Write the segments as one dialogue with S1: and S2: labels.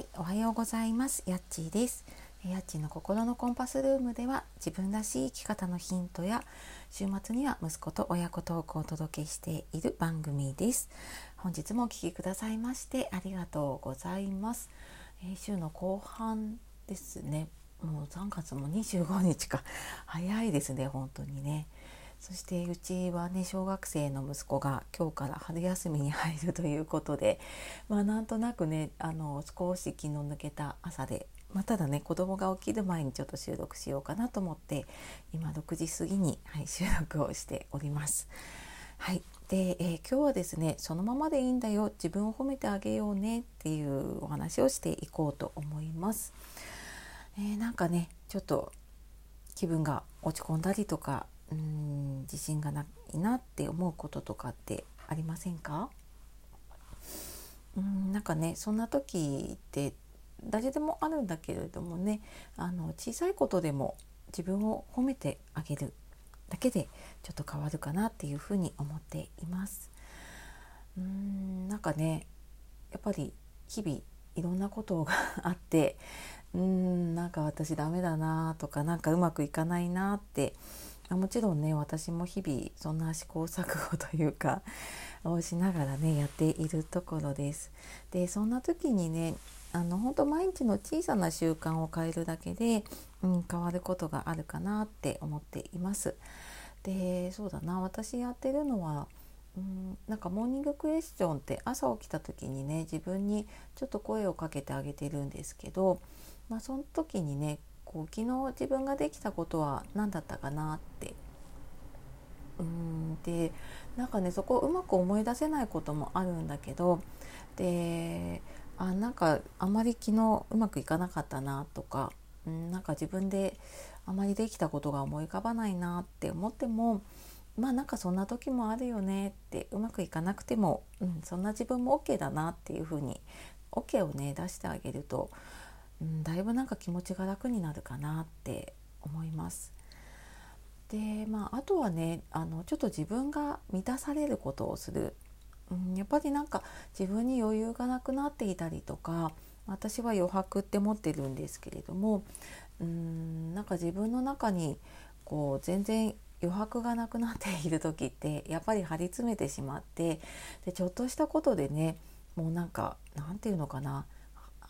S1: はい、おはようございます。やっちーです。やっちーの心のコンパスルームでは自分らしい生き方のヒントや週末には息子と親子トークをお届けしている番組です。本日もお聴きくださいましてありがとうございます。えー、週の後半ですね。もう3月も25日か早いですね本当にね。そしてうちはね小学生の息子が今日から春休みに入るということで まあなんとなくねあの少し気の抜けた朝で、まあ、ただね子供が起きる前にちょっと収録しようかなと思って今6時過ぎに、はい、収録をしております。はい、で、えー、今日はですねそのままでいいんだよ自分を褒めてあげようねっていうお話をしていこうと思います。えー、なんかねちょっと気分が落ち込んだりとかうん自信がないなって思うこととかってありませんか？うんなんかねそんな時って誰でもあるんだけれどもねあの小さいことでも自分を褒めてあげるだけでちょっと変わるかなっていうふうに思っています。うんなんかねやっぱり日々いろんなことがあってうんなんか私ダメだなとかなんかうまくいかないなってあもちろんね私も日々そんな試行錯誤というかをしながらねやっているところです。でそんな時にねあの本当毎日の小さな習慣を変えるだけで、うん、変わることがあるかなって思っています。でそうだな私やってるのはうん、なんかモーニングクエスチョンって朝起きた時にね自分にちょっと声をかけてあげてるんですけど、まあ、その時にねこう昨日自分ができたことは何だったかなって。うんでなんかねそこをうまく思い出せないこともあるんだけどであなんかあまり昨日うまくいかなかったなとか、うん、なんか自分であまりできたことが思い浮かばないなって思ってもまあなんかそんな時もあるよねってうまくいかなくても、うん、そんな自分も OK だなっていうふうに OK をね出してあげるとうん、だいぶなんか気持ちが楽になるかなって思います。でまあ、あとはねあのちょっと自分が満たされることをする、うん、やっぱりなんか自分に余裕がなくなっていたりとか私は余白って持ってるんですけれどもうんなんか自分の中にこう全然余白がなくなっている時ってやっぱり張り詰めてしまってでちょっとしたことでねもうなんかなんていうのかな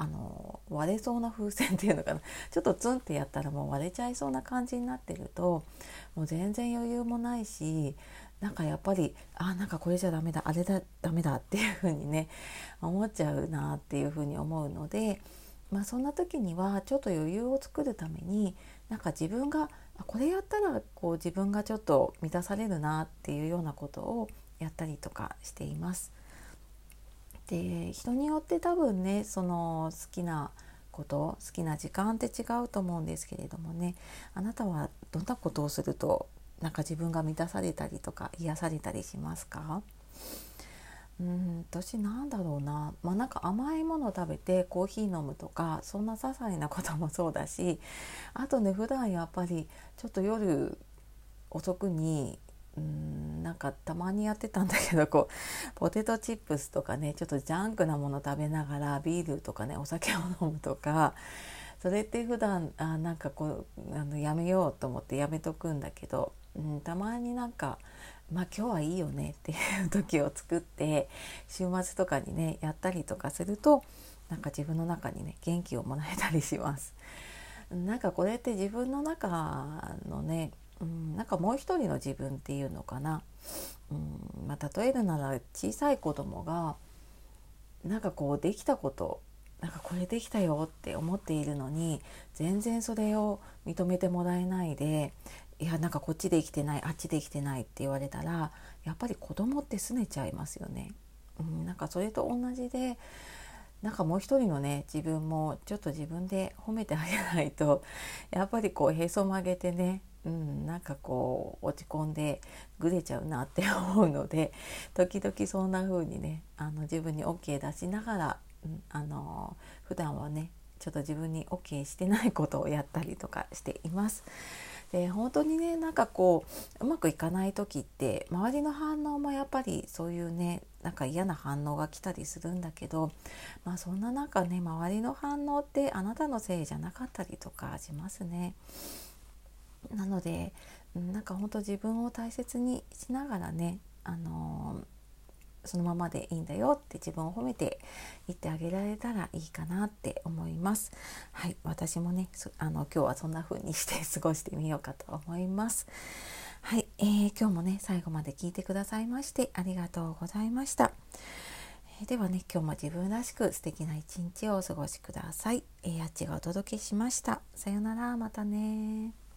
S1: あの割れそうな風船っていうのかな ちょっとツンってやったらもう割れちゃいそうな感じになってるともう全然余裕もないしなんかやっぱりあなんかこれじゃダメだあれだダメだっていう風にね思っちゃうなっていう風に思うので、まあ、そんな時にはちょっと余裕を作るためになんか自分がこれやったらこう自分がちょっと満たされるなっていうようなことをやったりとかしています。で人によって多分ねその好きなこと好きな時間って違うと思うんですけれどもねあなたはどんなことをするとなんか自分が満たされたりとか癒されたりしますか？うん私なんだろうな、まあ、なんか甘いもの食べてコーヒー飲むとかそんな些細なこともそうだしあとね普段やっぱりちょっと夜遅くにうんなんかたまにやってたんだけどこうポテトチップスとかねちょっとジャンクなもの食べながらビールとかねお酒を飲むとかそれって普段あなんかこうあのやめようと思ってやめとくんだけど、うん、たまになんかまあ今日はいいよねっていう時を作って週末とかにねやったりとかするとなんか自分の中にね元気をもらえたりします。なんかこれって自分の中のねうん、なんかもう一人の自分っていうのかな、うんまあ、例えるなら小さい子供がなんかこうできたことなんかこれできたよって思っているのに全然それを認めてもらえないでいやなんかこっちで生きてないあっちで生きてないって言われたらやっぱり子供って拗ねちゃいますよね。うん、なんかそれと同じでなんかもう一人のね自分もちょっと自分で褒めてあげないとやっぱりこうへそ曲げてねうん、なんかこう落ち込んでぐれちゃうなって思うので 時々そんな風にねあの自分に OK 出しながら、うん、あの普段はねちょっと自分に OK してないことをやったりとかしています。で本当にねなんかこううまくいかない時って周りの反応もやっぱりそういうねなんか嫌な反応が来たりするんだけど、まあ、そんな中ね周りの反応ってあなたのせいじゃなかったりとかしますね。なのでなんか本当自分を大切にしながらね、あのー、そのままでいいんだよって自分を褒めて言ってあげられたらいいかなって思います。はい、私もねあの今日はそんな風にして 過ごしてみようかと思います。はい、えー、今日もね最後まで聞いてくださいましてありがとうございました。え、ではね今日も自分らしく素敵な一日をお過ごしください。えー、あっちがお届けしました。さよならまたね